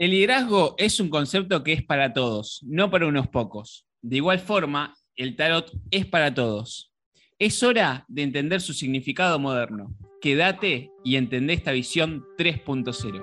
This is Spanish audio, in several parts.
El liderazgo es un concepto que es para todos, no para unos pocos. De igual forma, el tarot es para todos. Es hora de entender su significado moderno. Quédate y entendé esta visión 3.0.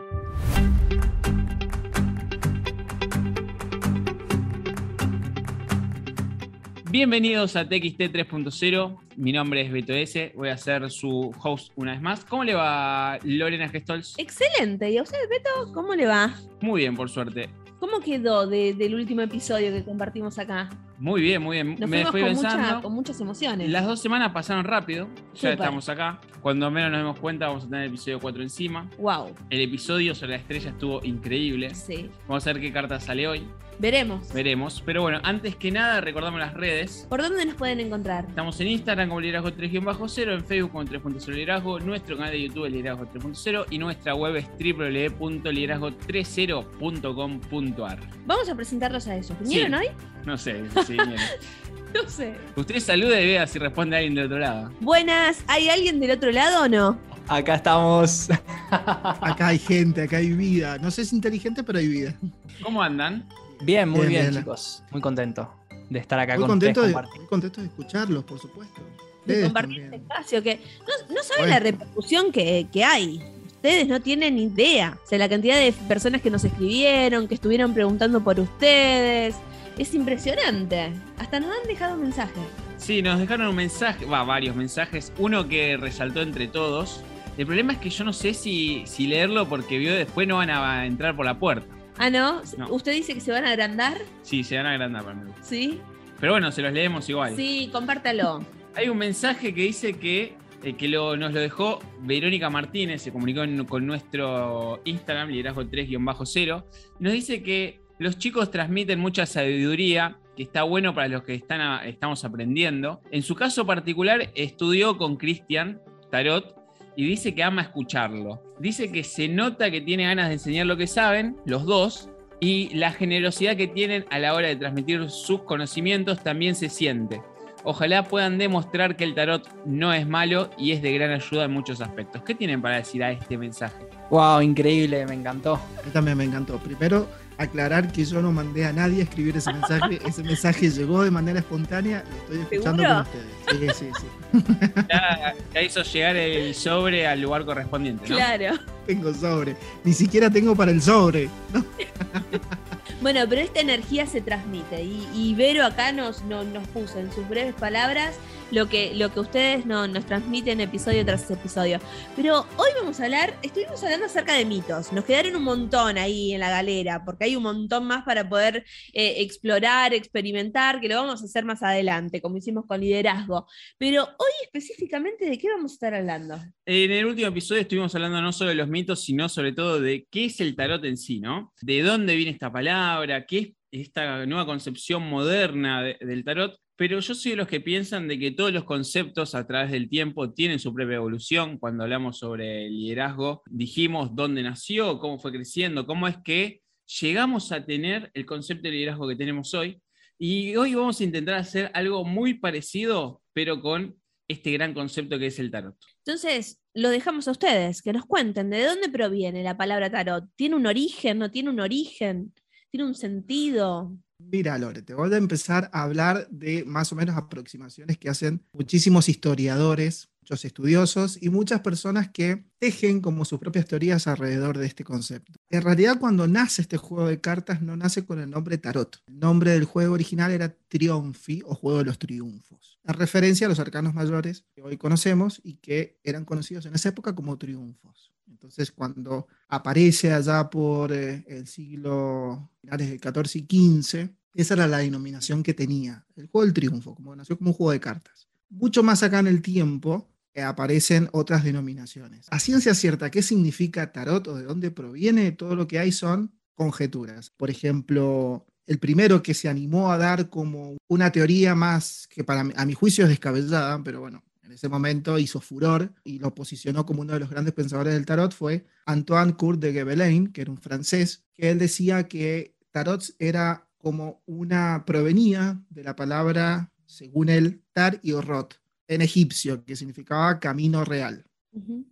Bienvenidos a TXT 3.0. Mi nombre es Beto S. Voy a ser su host una vez más. ¿Cómo le va Lorena Gestols? Excelente. ¿Y a usted, Beto, cómo le va? Muy bien, por suerte. ¿Cómo quedó del último episodio que compartimos acá? Muy bien, muy bien. Nos Me fui con, pensando. mucha- con muchas emociones. Las dos semanas pasaron rápido. Ya estamos acá. Cuando menos nos demos cuenta, vamos a tener el episodio 4 encima. Wow. El episodio sobre la estrella estuvo increíble. Sí. Vamos a ver qué carta sale hoy. Veremos. Veremos. Pero bueno, antes que nada, recordamos las redes. ¿Por dónde nos pueden encontrar? Estamos en Instagram como liderazgo 3-0, en Facebook como 3.0 liderazgo, nuestro canal de YouTube es liderazgo 3.0 y nuestra web es www.liderazgo30.com.ar. Vamos a presentarlos a ellos. ¿Vinieron Sí. hoy? No sé, sí. No sé. Usted saluda y vea si responde alguien del otro lado. Buenas. ¿Hay alguien del otro lado o no? Acá estamos. Acá hay gente, acá hay vida. No sé si es inteligente, pero hay vida. ¿Cómo andan? Bien, muy Bien, chicos. Muy contento de estar acá Muy con contento, ustedes de, muy contento de escucharlos, por supuesto. De compartir este espacio. Que no, no saben Bueno. la repercusión que, que hay. Ustedes no tienen idea. O sea, la cantidad de personas que nos escribieron, que estuvieron preguntando por ustedes. Es impresionante. Hasta nos han dejado mensajes. Sí, nos dejaron un mensaje, va, varios mensajes. Uno que resaltó entre todos. El problema es que yo no sé si, si leerlo porque vio después no van a entrar por la puerta. Ah, ¿no? No. ¿Usted dice que se van a agrandar? Sí, se van a agrandar para mí. Sí. Pero bueno, se los leemos igual. Sí, compártalo. Hay un mensaje que dice que, eh, que lo- nos lo dejó Verónica Martínez, se comunicó en- con nuestro Instagram, liderazgo 3-0, y nos dice que los chicos transmiten mucha sabiduría, que está bueno para los que están a- estamos aprendiendo. En su caso particular, estudió con Cristian Tarot y dice que ama escucharlo. Dice que se nota que tiene ganas de enseñar lo que saben, los dos, y la generosidad que tienen a la hora de transmitir sus conocimientos también se siente. Ojalá puedan demostrar que el tarot no es malo y es de gran ayuda en muchos aspectos. ¿Qué tienen para decir a este mensaje? Wow, increíble, me encantó. A mí también me encantó. Primero, aclarar que yo no mandé a nadie a escribir ese mensaje. ese mensaje llegó de manera espontánea. Lo estoy escuchando ¿Seguro? con ustedes. Sí, sí, sí. Ya, ya hizo llegar el sobre al lugar correspondiente, ¿no? Claro. Tengo sobre. Ni siquiera tengo para el sobre. ¿no? Bueno, pero esta energía se transmite y, y Vero acá nos, no- nos puso en sus breves palabras lo que, lo que ustedes no- nos transmiten episodio tras episodio. Pero hoy vamos a hablar, estuvimos hablando acerca de mitos, nos quedaron un montón ahí en la galera, porque hay un montón más para poder eh, explorar, experimentar, que lo vamos a hacer más adelante, como hicimos con liderazgo. Pero hoy específicamente, ¿de qué vamos a estar hablando? En el último episodio estuvimos hablando no solo de los mitos, sino sobre todo de qué es el tarot en sí, ¿no? De dónde viene esta palabra, qué es esta nueva concepción moderna de- del tarot. Pero yo soy de los que piensan de que todos los conceptos a través del tiempo tienen su propia evolución. Cuando hablamos sobre el liderazgo, dijimos dónde nació, cómo fue creciendo, cómo es que llegamos a tener el concepto de liderazgo que tenemos hoy. Y hoy vamos a intentar hacer algo muy parecido, pero con este gran concepto que es el tarot. Entonces, lo dejamos a ustedes, que nos cuenten de dónde proviene la palabra tarot. ¿Tiene un origen? ¿No tiene un origen? ¿Tiene un sentido? Mira, Lore, te voy a empezar a hablar de más o menos aproximaciones que hacen muchísimos historiadores, muchos estudiosos y muchas personas que tejen como sus propias teorías alrededor de este concepto. En realidad, cuando nace este juego de cartas, no nace con el nombre Tarot. El nombre del juego original era Triunfi o Juego de los Triunfos, en referencia a los arcanos mayores que hoy conocemos y que eran conocidos en esa época como triunfos. Entonces, cuando aparece allá por eh, el siglo finales del 14 y 15, esa era la denominación que tenía, el juego del triunfo, como nació como un juego de cartas. Mucho más acá en el tiempo aparecen otras denominaciones. A ciencia cierta, ¿qué significa tarot o de dónde proviene? Todo lo que hay son conjeturas. Por ejemplo, el primero que se animó a dar como una teoría más que para a mi juicio es descabellada, pero bueno, en ese momento hizo furor y lo posicionó como uno de los grandes pensadores del tarot fue Antoine Court de Gebelain, que era un francés, que él decía que tarot era como una provenía de la palabra, según él, tar y orot, en egipcio, que significaba camino real.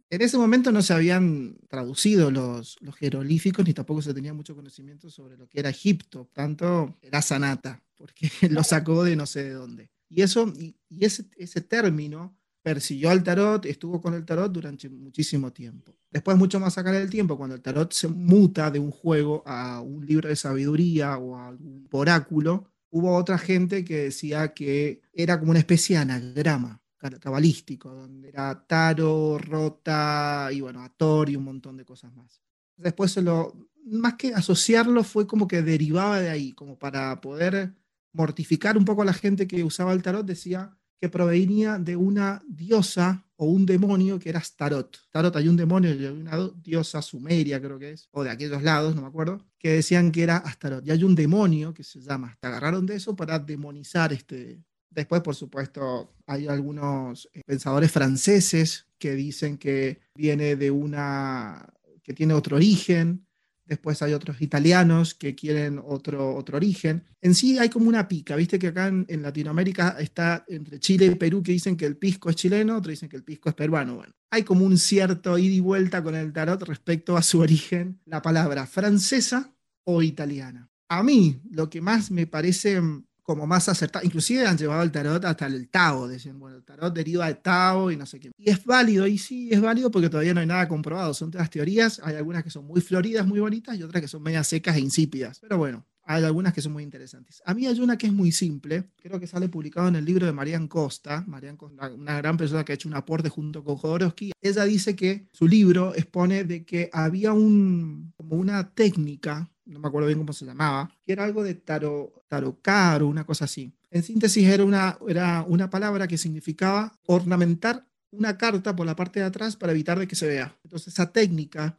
En ese momento no se habían traducido los, los jeroglíficos ni tampoco se tenía mucho conocimiento sobre lo que era Egipto, tanto era sanata, porque lo sacó de no sé de dónde. Y eso, y, ese, ese término persiguió al tarot, estuvo con el tarot durante muchísimo tiempo. Después, mucho más acá el tiempo, cuando el tarot se muta de un juego a un libro de sabiduría o a un oráculo, hubo otra gente que decía que era como una especie de anagrama cabalístico, donde era Taro, Rota y bueno, Ator y un montón de cosas más. Después lo, más que asociarlo, fue como que derivaba de ahí, como para poder mortificar un poco a la gente que usaba el tarot, decía que provenía de una diosa o un demonio que era Starot. Tarot hay un demonio, una diosa sumeria creo que es, o de aquellos lados, no me acuerdo, que decían que era Astaroth. Y hay un demonio que se llama, hasta agarraron de eso para demonizar este, Después, por supuesto, hay algunos eh, pensadores franceses que dicen que viene de una, que tiene otro origen. Después hay otros italianos que quieren otro, otro origen. En sí hay como una pica, viste que acá en, Latinoamérica está entre Chile y Perú que dicen que el pisco es chileno, otros dicen que el pisco es peruano. Bueno, hay como un cierto ida y vuelta con el tarot respecto a su origen, la palabra francesa o italiana. A mí lo que más me parece como más acertado. Inclusive han llevado el tarot hasta el Tao, decían, bueno, el tarot deriva de Tao y no sé qué. Y es válido, y sí, es válido porque todavía no hay nada comprobado. Son todas teorías, hay algunas que son muy floridas, muy bonitas, y otras que son medias secas e insípidas. Pero bueno, hay algunas que son muy interesantes. A mí hay una que es muy simple, creo que sale publicado en el libro de Marian Costa, Marian Costa, una gran persona que ha hecho un aporte junto con Jodorowsky. Ella dice que su libro expone de que había un, como una técnica no me acuerdo bien cómo se llamaba, que era algo de tarot, tarocar o una cosa así. En síntesis era una, era una palabra que significaba ornamentar una carta por la parte de atrás para evitar de que se vea. Entonces esa técnica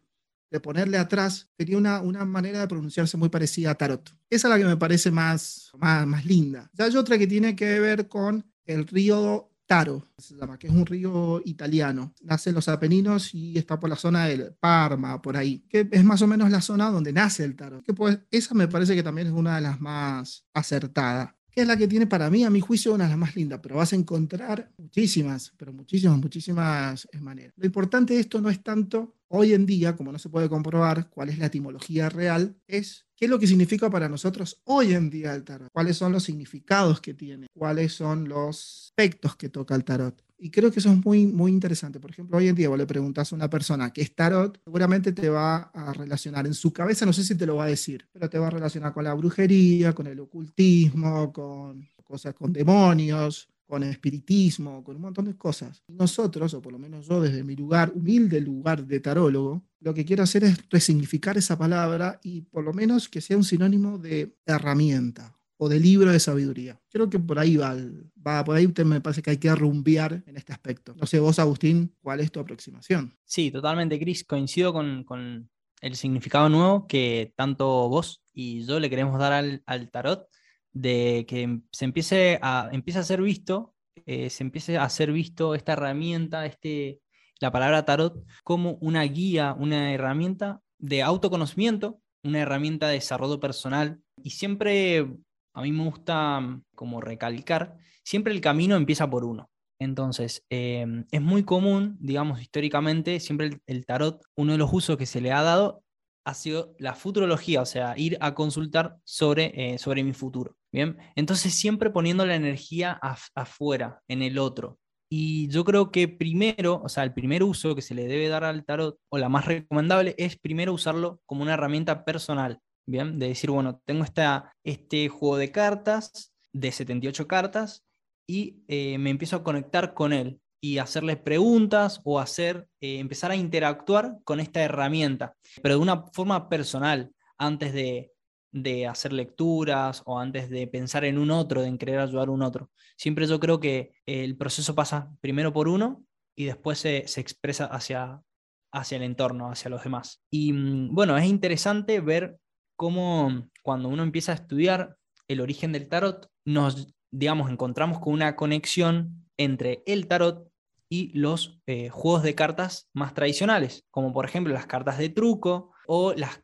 de ponerle atrás tenía una, una manera de pronunciarse muy parecida a tarot. Esa es la que me parece más, más, más linda. Ya hay otra que tiene que ver con el río Taro, se llama, que es un río italiano. Nace en los Apeninos y está por la zona del Parma, por ahí, que es más o menos la zona donde nace el Taro. Que pues esa me parece que también es una de las más acertadas que es la que tiene para mí, a mi juicio, una de las más lindas, pero vas a encontrar muchísimas, pero muchísimas, muchísimas maneras. Lo importante de esto no es tanto hoy en día, como no se puede comprobar cuál es la etimología real, es qué es lo que significa para nosotros hoy en día el tarot, cuáles son los significados que tiene, cuáles son los aspectos que toca el tarot. Y creo que eso es muy, muy interesante. Por ejemplo, hoy en día vos le preguntas a una persona que es tarot, seguramente te va a relacionar en su cabeza, no sé si te lo va a decir, pero te va a relacionar con la brujería, con el ocultismo, con cosas con demonios, con espiritismo, con un montón de cosas. Nosotros, o por lo menos yo desde mi lugar, humilde lugar de tarólogo, lo que quiero hacer es resignificar esa palabra y por lo menos que sea un sinónimo de herramienta o de libro de sabiduría. Creo que por ahí va, va por ahí me parece que hay que rumbear en este aspecto. No sé, vos, Agustín, ¿cuál es tu aproximación? Sí, totalmente, Cris. Coincido con, con, el significado nuevo que tanto vos y yo le queremos dar al, al tarot, de que se empiece a, empiece a ser visto, eh, se empiece a ser visto esta herramienta, este, la palabra tarot, como una guía, una herramienta de autoconocimiento, una herramienta de desarrollo personal. Y siempre a mí me gusta mm, como recalcar, siempre el camino empieza por uno. Entonces, em, es muy común, digamos, históricamente, siempre el, tarot, uno de los usos que se le ha dado ha sido la futurología, o sea, ir a consultar sobre, eh, sobre mi futuro. Bien, entonces siempre poniendo la energía afuera, en el otro. Y yo creo que primero, o sea, el primer uso que se le debe dar al tarot, o la más recomendable, es primero usarlo como una herramienta personal. Bien, de decir, bueno, tengo esta, este juego de cartas, de 78 cartas, y eh, me empiezo a conectar con él y hacerle preguntas o hacer, eh, empezar a interactuar con esta herramienta, pero de una forma personal, antes de, de hacer lecturas o antes de pensar en un otro, de en querer ayudar a un otro. Siempre yo creo que el proceso pasa primero por uno y después se, se expresa hacia, hacia el entorno, hacia los demás. Y mm, bueno, es interesante ver cómo cuando uno empieza a estudiar el origen del tarot, nos, digamos, encontramos con una conexión entre el tarot y los eh, juegos de cartas más tradicionales, como por ejemplo las cartas de truco o las,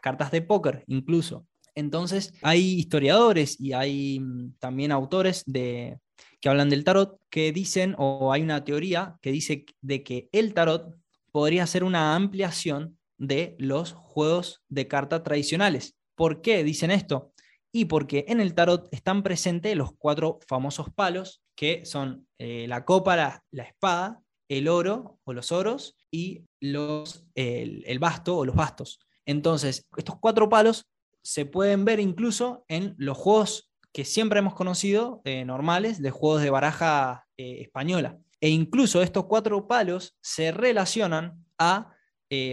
cartas de póker incluso. Entonces, hay historiadores y hay mm, también autores de, que hablan del tarot, que dicen, o hay una teoría que dice de que el tarot podría ser una ampliación de los juegos de carta tradicionales. ¿Por qué dicen esto? Y porque en el tarot están presentes los cuatro famosos palos, que son eh, la copa, la, espada, el oro o los oros y los, el, basto o los bastos. Entonces, estos cuatro palos se pueden ver incluso en los juegos que siempre hemos conocido, eh, normales, de juegos de baraja eh, española. E incluso estos cuatro palos se relacionan a,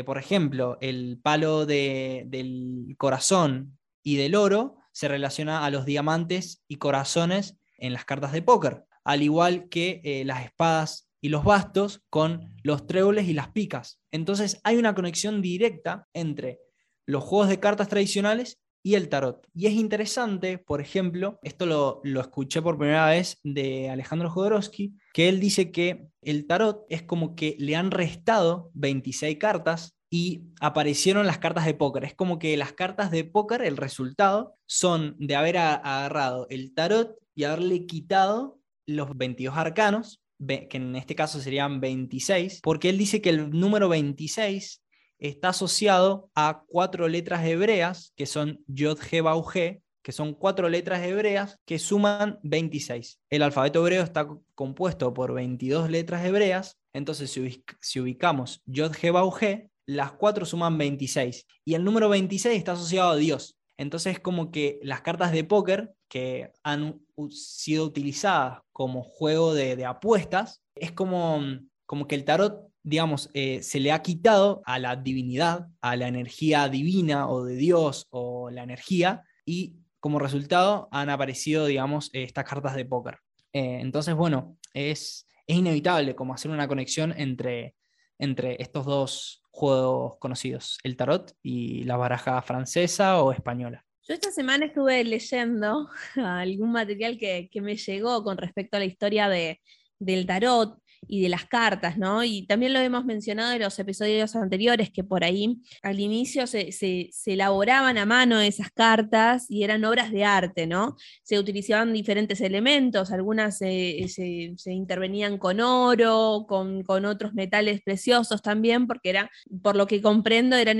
por ejemplo, el palo del corazón y del oro se relaciona a los diamantes y corazones en las cartas de póker, al igual que las espadas y los bastos con los tréboles y las picas. Entonces hay una conexión directa entre los juegos de cartas tradicionales y el tarot. Y es interesante, por ejemplo, esto lo, escuché por primera vez de Alejandro Jodorowsky, que él dice que el tarot es como que le han restado 26 cartas y aparecieron las cartas de póker. Es como que las cartas de póker, el resultado, son de haber agarrado el tarot y haberle quitado los 22 arcanos, que en este caso serían 26, porque él dice que el número 26 está asociado a cuatro letras hebreas, que son Yod, He, Bau, He, que son cuatro letras hebreas que suman 26. El alfabeto hebreo está compuesto por 22 letras hebreas, entonces si, ubicamos Yod, He, Bau, He, las cuatro suman 26. Y el número 26 está asociado a Dios. Entonces es como que las cartas de póker que han sido utilizadas como juego de, apuestas, es como, como que el tarot digamos, eh, se le ha quitado a la divinidad, a la energía divina o de Dios o la energía, y como resultado han aparecido, digamos, estas cartas de póker. Eh, entonces, bueno, es, es, inevitable como hacer una conexión entre, entre estos dos juegos conocidos, el tarot y la baraja francesa o española. Yo esta semana estuve leyendo algún material que, que me llegó con respecto a la historia de, del tarot y de las cartas, ¿no? Y también lo hemos mencionado en los episodios anteriores, que por ahí al inicio se, elaboraban a mano esas cartas y eran obras de arte, ¿no? Se utilizaban diferentes elementos, algunas se, intervenían con oro, con, otros metales preciosos también, porque era, por lo que comprendo, eran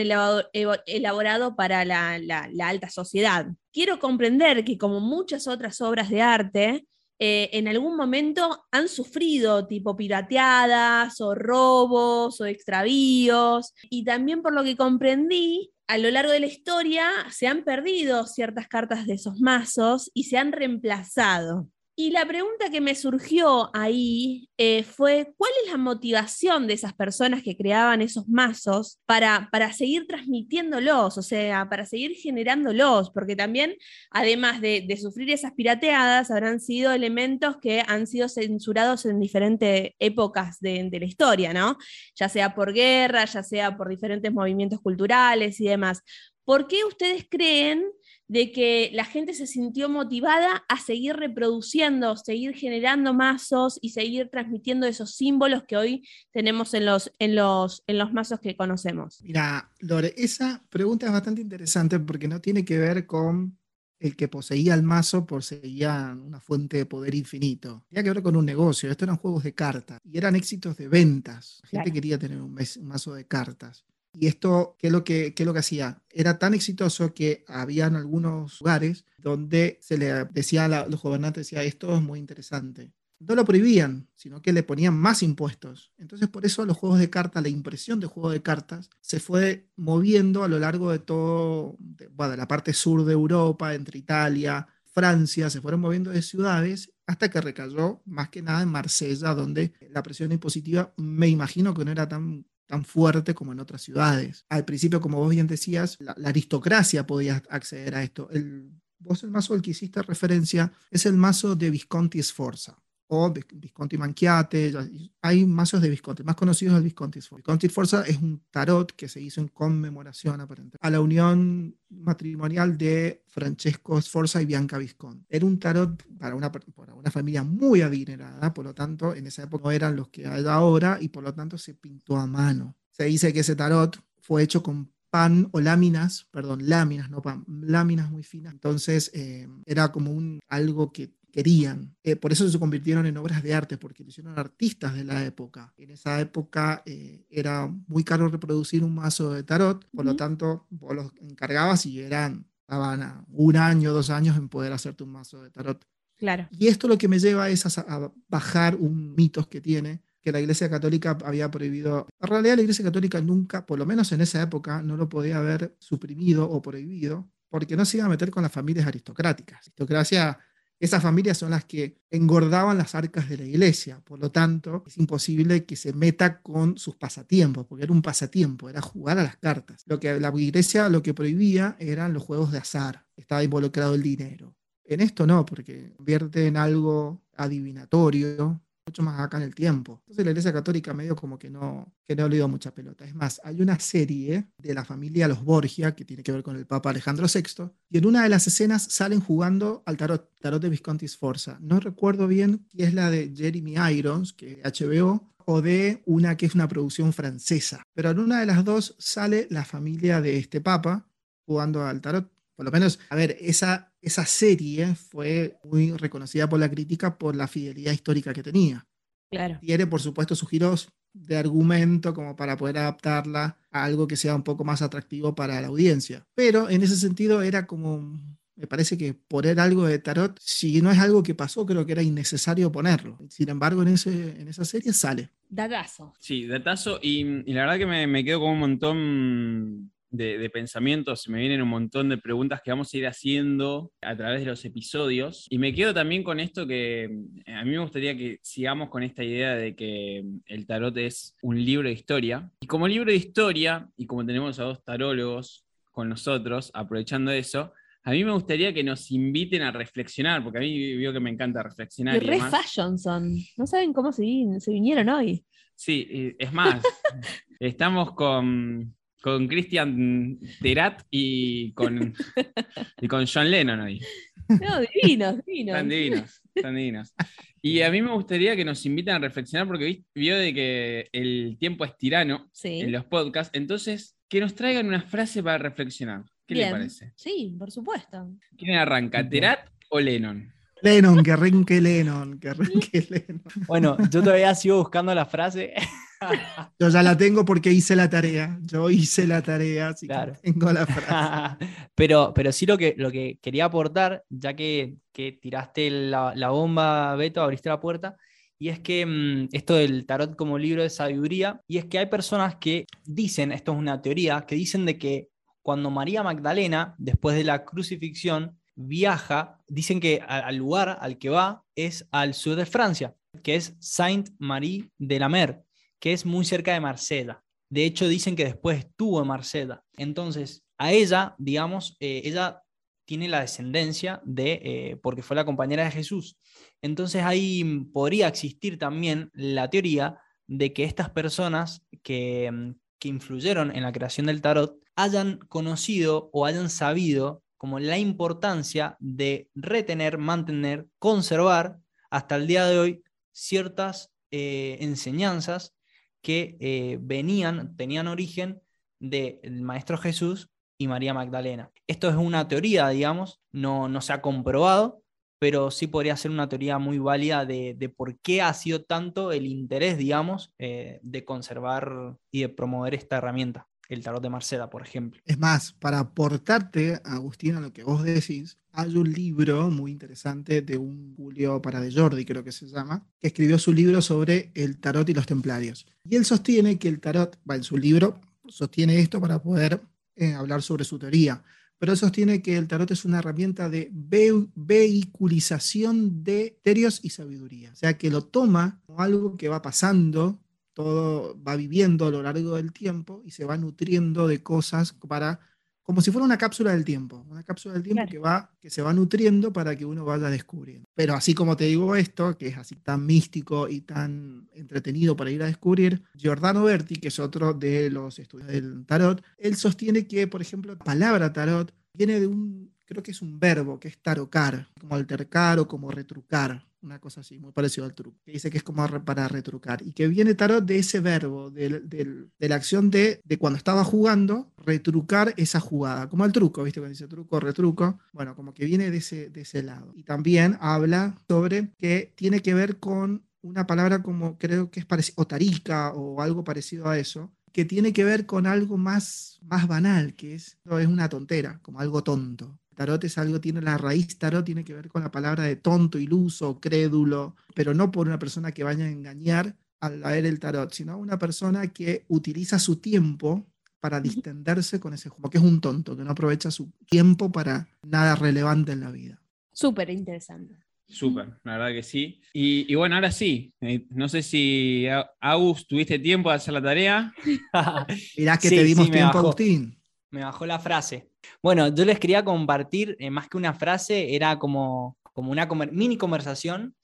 elaborados para la alta sociedad. Quiero comprender que como muchas otras obras de arte, eh, en algún momento han sufrido tipo pirateadas o robos o extravíos. Y también por lo que comprendí, a lo largo de la historia se han perdido ciertas cartas de esos mazos y se han reemplazado. Y la pregunta que me surgió ahí eh, fue, ¿cuál es la motivación de esas personas que creaban esos mazos para, para seguir transmitiéndolos, o sea, para seguir generándolos? Porque también, además de, sufrir esas pirateadas, habrán sido elementos que han sido censurados en diferentes épocas de, de la historia, ¿no? Ya sea por guerra, ya sea por diferentes movimientos culturales y demás. ¿Por qué ustedes creen de que la gente se sintió motivada a seguir reproduciendo, seguir generando mazos y seguir transmitiendo esos símbolos que hoy tenemos en los, en los, en los mazos que conocemos. Mira, Lore, esa pregunta es bastante interesante porque no tiene que ver con el que poseía el mazo poseía una fuente de poder infinito. Tenía que ver con un negocio. Estos eran juegos de cartas y eran éxitos de ventas. La gente quería tener un, mazo de cartas. Y esto, ¿qué es, lo que, lo que hacía? Era tan exitoso que había algunos lugares donde se le decía a los gobernantes, decía, esto es muy interesante. No lo prohibían, sino que le ponían más impuestos. Entonces, por eso los juegos de cartas, la impresión de juegos de cartas, se fue moviendo a lo largo de todo, de la parte sur de Europa, entre Italia, Francia, se fueron moviendo de ciudades hasta que recayó más que nada en Marsella, donde la presión impositiva me imagino que no era tan tan fuerte como en otras ciudades. Al principio, como vos bien decías, la, aristocracia podía acceder a esto. El, vos el mazo al que hiciste referencia es el mazo de Visconti Sforza o Visconti Manchiate, hay mazos de Visconti, más conocidos el Visconti Sforza. Visconti Sforza es un tarot que se hizo en conmemoración aparentemente a la unión matrimonial de Francesco Sforza y Bianca Visconti. Era un tarot para una, para una familia muy adinerada, por lo tanto, en esa época no eran los que hay ahora y por lo tanto se pintó a mano. Se dice que ese tarot fue hecho con pan o láminas, perdón, láminas, no pan, láminas muy finas. Entonces eh, era como un, algo que querían. Eh, por eso se convirtieron en obras de arte, porque lo hicieron artistas de la época. En esa época eh, era muy caro reproducir un mazo de tarot, por lo tanto, vos los encargabas y eran, estaban un año, dos años en poder hacerte un mazo de tarot. Claro. Y esto lo que me lleva es a, a bajar un mito que tiene, que la Iglesia Católica había prohibido. En realidad la Iglesia Católica nunca, por lo menos en esa época, no lo podía haber suprimido o prohibido, porque no se iba a meter con las familias aristocráticas. Aristocracia, esas familias son las que engordaban las arcas de la iglesia, por lo tanto es imposible que se meta con sus pasatiempos, porque era un pasatiempo, era jugar a las cartas. Lo que la iglesia lo que prohibía eran los juegos de azar, estaba involucrado el dinero. En esto no, porque convierte en algo adivinatorio, mucho más acá en el tiempo. Entonces la Iglesia Católica medio como que no, que no le dio mucha pelota. Es más, hay una serie de la familia Los Borgia que tiene que ver con el Papa Alejandro VI y en una de las escenas salen jugando al tarot, tarot de Visconti Sforza. No recuerdo bien si es la de Jeremy Irons, que es HBO, o de una que es una producción francesa. Pero en una de las dos sale la familia de este Papa jugando al tarot. Por lo menos, a ver, esa, esa serie fue muy reconocida por la crítica por la fidelidad histórica que tenía. Claro. Tiene, por supuesto, sus giros de argumento como para poder adaptarla a algo que sea un poco más atractivo para la audiencia. Pero en ese sentido era como, me parece que poner algo de tarot, si no es algo que pasó, creo que era innecesario ponerlo. Sin embargo, en, ese, en esa serie sale. Datazo. Sí, datazo. Y, y la verdad que me, me quedo con un montón de, pensamientos, me vienen un montón de preguntas que vamos a ir haciendo a través de los episodios. Y me quedo también con esto que eh, a mí me gustaría que sigamos con esta idea de que el tarot es un libro de historia. Y como libro de historia, y como tenemos a dos tarólogos con nosotros, aprovechando eso, a mí me gustaría que nos inviten a reflexionar, porque a mí veo que me encanta reflexionar. Y re fashion son. No saben cómo se, se vinieron hoy. Sí, es más, estamos con con Christian Terat y con, y con John Lennon hoy. No, divinos, divinos. Están divinos, están divinos. Y a mí me gustaría que nos inviten a reflexionar porque vio de que el tiempo es tirano en los podcasts, entonces que nos traigan una frase para reflexionar. ¿Qué le parece? Sí, por supuesto. ¿Quién arranca, Terat o Lennon? Lennon, que arranque Lennon, que arranque Lennon. Bueno, yo todavía sigo buscando la frase. Yo ya la tengo porque hice la tarea. Yo hice la tarea, así que tengo la frase. pero, pero sí lo que, lo que quería aportar, ya que, que tiraste la, la, bomba, Beto, abriste la puerta, y es que mm, esto del tarot como libro de sabiduría, y es que hay personas que dicen, esto es una teoría, que dicen de que cuando María Magdalena, después de la crucifixión, viaja, dicen que al lugar al que va es al sur de Francia, que es Saint-Marie de la Mer, que es muy cerca de Marsella. De hecho, dicen que después estuvo en Marsella. Entonces, a ella, digamos, eh, ella tiene la descendencia de, eh, porque fue la compañera de Jesús. Entonces ahí podría existir también la teoría de que estas personas que, que influyeron en la creación del tarot hayan conocido o hayan sabido como la importancia de retener, mantener, conservar hasta el día de hoy ciertas eh, enseñanzas que eh, venían, tenían origen del Maestro Jesús y María Magdalena. Esto es una teoría, digamos, no, no se ha comprobado, pero sí podría ser una teoría muy válida de, por qué ha sido tanto el interés, digamos, eh, de conservar y de promover esta herramienta el tarot de Marcela, por ejemplo. Es más, para aportarte, Agustín, a lo que vos decís, hay un libro muy interesante de un Julio Jordi, creo que se llama, que escribió su libro sobre el tarot y los templarios. Y él sostiene que el tarot, va en su libro, sostiene esto para poder eh, hablar sobre su teoría, pero él sostiene que el tarot es una herramienta de vehiculización de misterios y sabiduría. O sea, que lo toma como algo que va pasando todo va viviendo a lo largo del tiempo y se va nutriendo de cosas para, como si fuera una cápsula del tiempo, una cápsula del tiempo que, va, que se va nutriendo para que uno vaya descubriendo. Pero así como te digo esto, que es así tan místico y tan entretenido para ir a descubrir, Giordano Berti, que es otro de los estudios del tarot, él sostiene que, por ejemplo, la palabra tarot viene de un, creo que es un verbo, que es tarocar, como altercar o como retrucar una cosa así, muy parecido al truco, que dice que es como para retrucar, y que viene tarot de ese verbo, de, de la acción de, de, cuando estaba jugando, retrucar esa jugada, como el truco, ¿viste? Cuando dice truco, retruco, bueno, como que viene de ese, de ese lado. Y también habla sobre que tiene que ver con una palabra como creo que es parecido, o tarica o algo parecido a eso, que tiene que ver con algo más, más banal, que es, es una tontera, como algo tonto. Tarot es algo, tiene la raíz tarot, tiene que ver con la palabra de tonto, iluso, crédulo, pero no por una persona que vaya a engañar al leer el tarot, sino una persona que utiliza su tiempo para distenderse con ese, como que es un tonto, que no aprovecha su tiempo para nada relevante en la vida. Súper interesante. Súper, la verdad que sí. Y, bueno, ahora sí, eh, no sé si, Agus, tuviste tiempo de hacer la tarea. Mirá que te dimos tiempo, Agustín. Me bajó la frase. Bueno, yo les quería compartir, eh, más que una frase, era como, como una mini conversación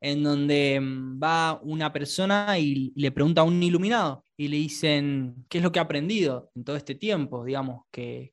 en donde mm, va una persona y le pregunta a un iluminado y le dicen qué es lo que ha aprendido en todo este tiempo, digamos, que,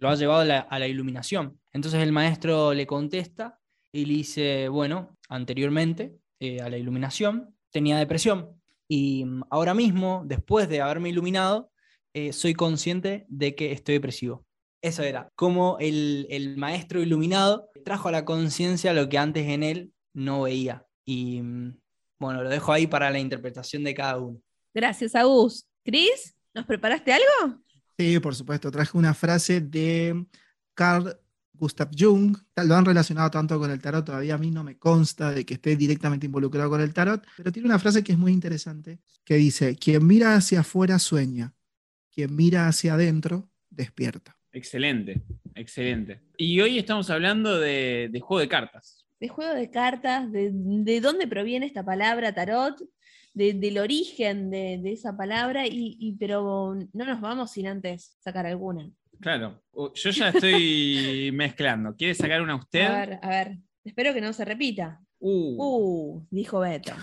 lo ha llevado a la iluminación. Entonces el maestro le contesta y le dice, bueno, anteriormente eh, a la iluminación tenía depresión y mm, ahora mismo, después de haberme iluminado, eh, soy consciente de que estoy depresivo. Eso era, como el, el maestro iluminado trajo a la conciencia lo que antes en él no veía. Y mm, bueno, lo dejo ahí para la interpretación de cada uno. Gracias, Agus. Cris, ¿nos preparaste algo? Sí, por supuesto. Traje una frase de Carl Gustav Jung, lo han relacionado tanto con el tarot, todavía a mí no me consta de que esté directamente involucrado con el tarot, pero tiene una frase que es muy interesante, que dice, quien mira hacia afuera sueña, quien mira hacia adentro despierta. Excelente, excelente. Y hoy estamos hablando de, juego de cartas. De juego de cartas, de, dónde proviene esta palabra tarot, del origen de, esa palabra, y, pero no nos vamos sin antes sacar alguna. Claro, yo ya estoy mezclando. ¿Quiere sacar una usted? A ver, a ver. Espero que no se repita. Uh, uh dijo Beto.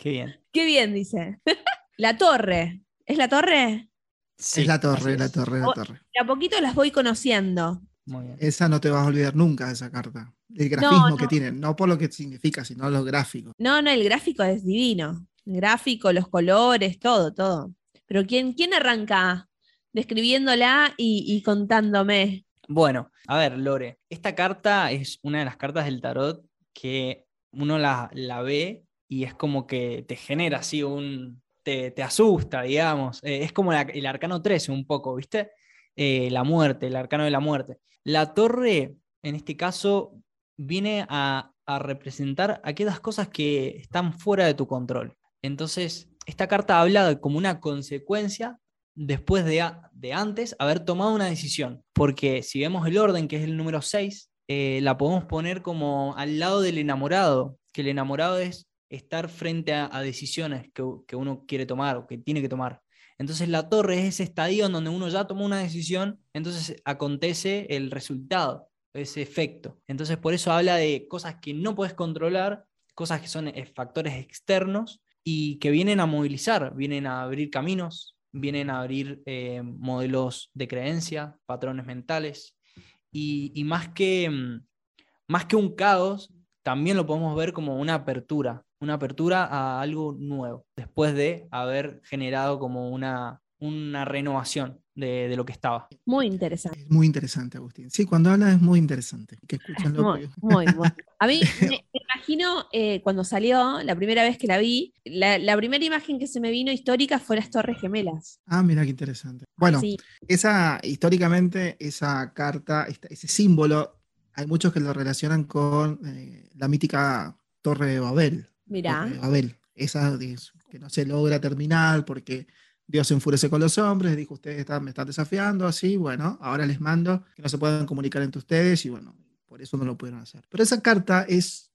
Qué bien. Qué bien, dice. la torre. ¿Es la torre? Sí, es la torre, la torre, la torre. a poquito las voy conociendo. Muy bien. Esa no te vas a olvidar nunca, esa carta. El grafismo que tiene, no por lo que significa, sino los gráficos. No, no, el gráfico es divino. El gráfico, los colores, todo, todo. Pero ¿quién, quién arranca describiéndola y, contándome. Bueno, a ver, Lore, esta carta es una de las cartas del tarot que uno la, ve y es como que te genera así un... te, asusta, digamos. Eh, es como el arcano 13 un poco, ¿viste? Eh, la muerte, el arcano de la muerte. La torre, en este caso, viene a, representar aquellas cosas que están fuera de tu control. Entonces, esta carta habla como una consecuencia después de, de, antes haber tomado una decisión. Porque si vemos el orden, que es el número 6, eh, la podemos poner como al lado del enamorado, que el enamorado es estar frente a, decisiones que, uno quiere tomar o que tiene que tomar. Entonces la torre es ese estadio en donde uno ya tomó una decisión, entonces acontece el resultado, ese efecto. Entonces por eso habla de cosas que no puedes controlar, cosas que son eh, factores externos y que vienen a movilizar, vienen a abrir caminos, vienen a abrir eh, modelos de creencia, patrones mentales, y, más, que, mm, más que un caos, también lo podemos ver como una apertura, una apertura a algo nuevo, después de haber generado como una, una renovación de, lo que estaba. Muy interesante. Es muy interesante, Agustín. Sí, cuando habla es muy interesante. Que escuchan muy, muy, A mí me, imagino eh, cuando salió, la primera vez que la vi, la, primera imagen que se me vino histórica fue las Torres Gemelas. Ah, mira qué interesante. Bueno, esa históricamente, esa carta, ese símbolo, hay muchos que lo relacionan con eh, la mítica Torre de Babel. Mira. Babel. Esa que no se logra terminar porque Dios se enfurece con los hombres, dijo, ustedes me están desafiando, así, bueno, ahora les mando que no se puedan comunicar entre ustedes y bueno, por eso no lo pudieron hacer. Pero esa carta es,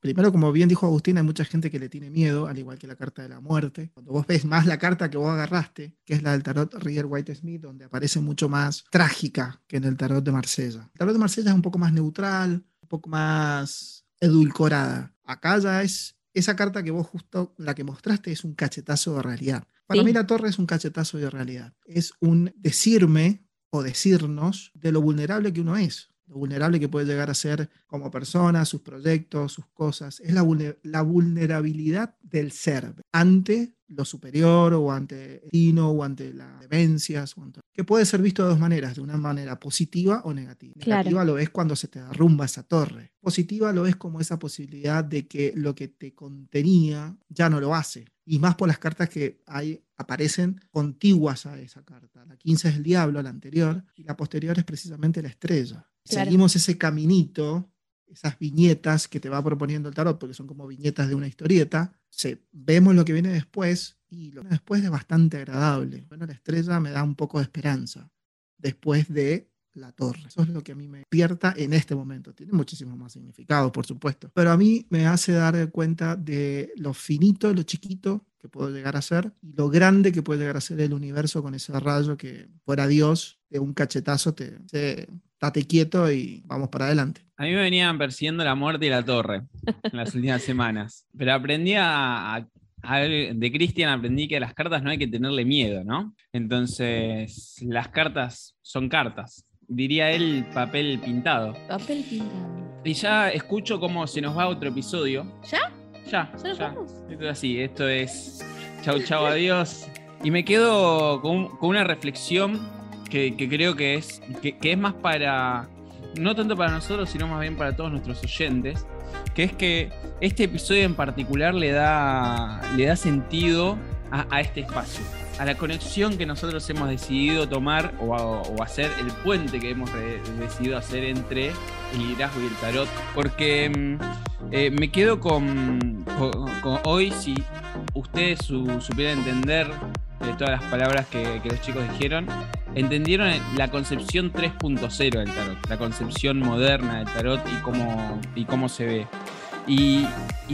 primero, como bien dijo Agustín, hay mucha gente que le tiene miedo, al igual que la carta de la muerte. Cuando vos ves más la carta que vos agarraste, que es la del tarot Rider White Smith, donde aparece mucho más trágica que en el tarot de Marsella. El tarot de Marsella es un poco más neutral, un poco más edulcorada. Acá ya es esa carta que vos justo, la que mostraste, es un cachetazo de realidad. Para mí la torre es un cachetazo de realidad. Es un decirme o decirnos de lo vulnerable que uno es, lo vulnerable que puede llegar a ser como persona, sus proyectos, sus cosas. Es la, la vulnerabilidad del ser ante lo superior o ante el o ante las demencias, que puede ser visto de dos maneras, de una manera positiva o negativa. Negativa lo es cuando se te derrumba esa torre. Positiva lo es como esa posibilidad de que lo que te contenía ya no lo hace. Y más por las cartas que hay, aparecen contiguas a esa carta. La 15 es el diablo, la anterior, y la posterior es precisamente la estrella. Seguimos ese caminito esas viñetas que te va proponiendo el tarot, porque son como viñetas de una historieta, se, vemos lo que viene después y lo que viene después es bastante agradable. Bueno, la estrella me da un poco de esperanza después de la torre. Eso es lo que a mí me despierta en este momento. Tiene muchísimos más significados, por supuesto, pero a mí me hace dar cuenta de lo finito, lo chiquito que puedo llegar a ser y lo grande que puede llegar a ser el universo con ese rayo que fuera Dios de un cachetazo te, te date quieto y vamos para adelante. A mí me venían persiguiendo la muerte y la torre en las últimas semanas, pero aprendí a, de Cristian aprendí que a las cartas no hay que tenerle miedo, ¿no? Entonces, las cartas son cartas. Diría él papel pintado. Papel pintado. Y ya escucho cómo se nos va otro episodio. ¿Ya? Ya, ya. Esto es así, esto es chau chau adiós. Y me quedo con, una reflexión que, creo que es, que, es más para, no tanto para nosotros, sino más bien para todos nuestros oyentes, que es que este episodio en particular le da, le da sentido a, este espacio, a la conexión que nosotros hemos decidido tomar o, hacer, el puente que hemos decidido hacer entre el liderazgo y el tarot, porque mm, eh, me quedo con, hoy, si ustedes supieran entender de todas las palabras que, los chicos dijeron, entendieron la concepción 3.0 del tarot, la concepción moderna del tarot y cómo, y cómo se ve. Y,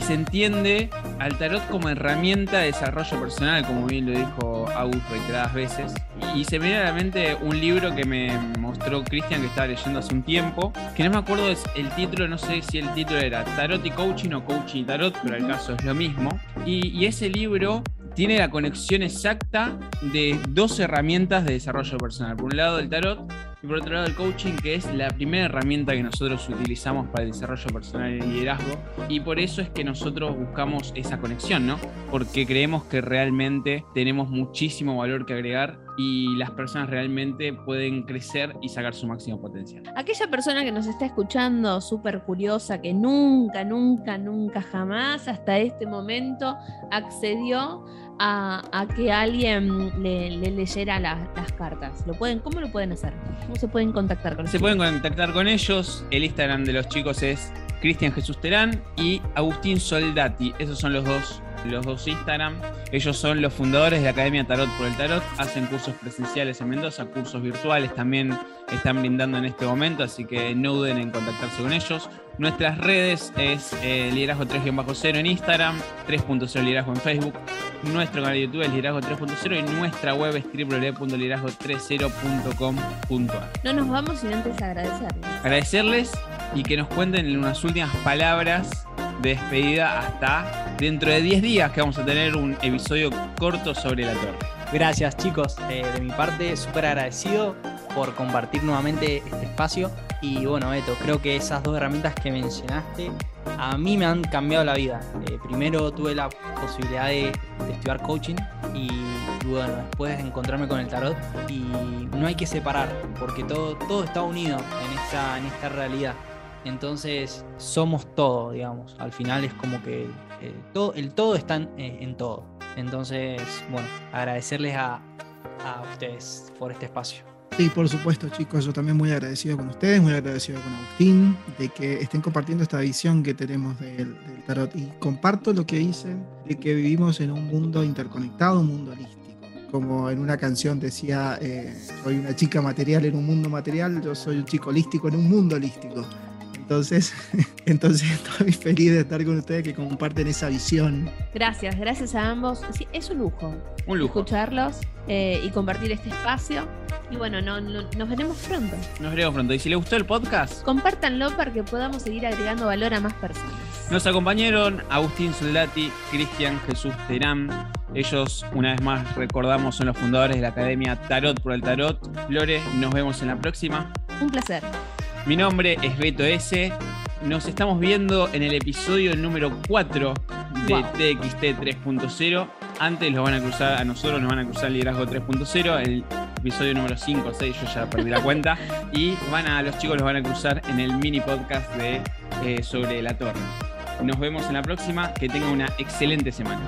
se entiende al tarot como herramienta de desarrollo personal, como bien lo dijo Agus reiteradas veces. Y se me viene a la mente un libro que me mostró Cristian que estaba leyendo hace un tiempo, que no me acuerdo el título, no sé si el título era Tarot y Coaching o Coaching y Tarot, pero el caso es lo mismo. Y, y ese libro tiene la conexión exacta de dos herramientas de desarrollo personal. Por un lado el tarot y por otro lado el coaching, que es la primera herramienta que nosotros utilizamos para el desarrollo personal y el liderazgo. Y por eso es que nosotros buscamos esa conexión, ¿no? Porque creemos que realmente tenemos muchísimo valor que agregar y las personas realmente pueden crecer y sacar su máximo potencial. Aquella persona que nos está escuchando, súper curiosa, que nunca, nunca, nunca, jamás hasta este momento accedió a, que alguien le, leyera las cartas? ¿Lo pueden, ¿Cómo lo pueden hacer? ¿Cómo se pueden contactar con ellos? Se pueden contactar con ellos. El Instagram de los chicos es Cristian Jesús Terán y Agustín Soldati. Esos son los dos los dos Instagram. Ellos son los fundadores de la Academia Tarot por el Tarot, hacen cursos presenciales en Mendoza, cursos virtuales también están brindando en este momento, así que no duden en contactarse con ellos. Nuestras redes es eh, liderazgo 3-0 en Instagram, 3.0 liderazgo en Facebook, nuestro canal de YouTube es liderazgo 3.0 y nuestra web es www.liderazgo30.com.ar. No nos vamos sin antes agradecerles. Agradecerles y que nos cuenten unas últimas palabras de despedida hasta dentro de 10 días que vamos a tener un episodio corto sobre la torre. Gracias chicos, eh, de mi parte súper agradecido por compartir nuevamente este espacio y bueno Beto, creo que esas dos herramientas que mencionaste a mí me han cambiado la vida. Eh, primero tuve la posibilidad de, estudiar coaching y, bueno, después de encontrarme con el tarot y no hay que separar porque todo, todo está unido en esta, en esta realidad. Entonces somos todo, digamos. Al final es como que eh, todo, el todo está eh, en, todo. Entonces, bueno, agradecerles a, ustedes por este espacio. Sí, por supuesto, chicos. Yo también muy agradecido con ustedes, muy agradecido con Agustín, de que estén compartiendo esta visión que tenemos del, tarot. Y comparto lo que dicen de que vivimos en un mundo interconectado, un mundo holístico. Como en una canción decía, eh, soy una chica material en un mundo material, yo soy un chico holístico en un mundo holístico. Entonces, entonces estoy feliz de estar con ustedes que comparten esa visión. Gracias, gracias a ambos. Sí, es un lujo. Un lujo. Escucharlos eh, y compartir este espacio. Y bueno, no, nos veremos pronto. Nos veremos pronto. Y si les gustó el podcast, compártanlo para que podamos seguir agregando valor a más personas. Nos acompañaron Agustín Soldati, Cristian Jesús Terán. Ellos, una vez más, recordamos, son los fundadores de la Academia Tarot por el Tarot. Lore, nos vemos en la próxima. Un placer. Mi nombre es Beto S. Nos estamos viendo en el episodio número 4 de Wow. TXT 3.0. Antes los van a cruzar, a nosotros nos van a cruzar el liderazgo 3.0, el episodio número 5 o 6, yo ya perdí la cuenta. Y van a, los chicos los van a cruzar en el mini podcast de eh, sobre la torre. Nos vemos en la próxima, que tengan una excelente semana.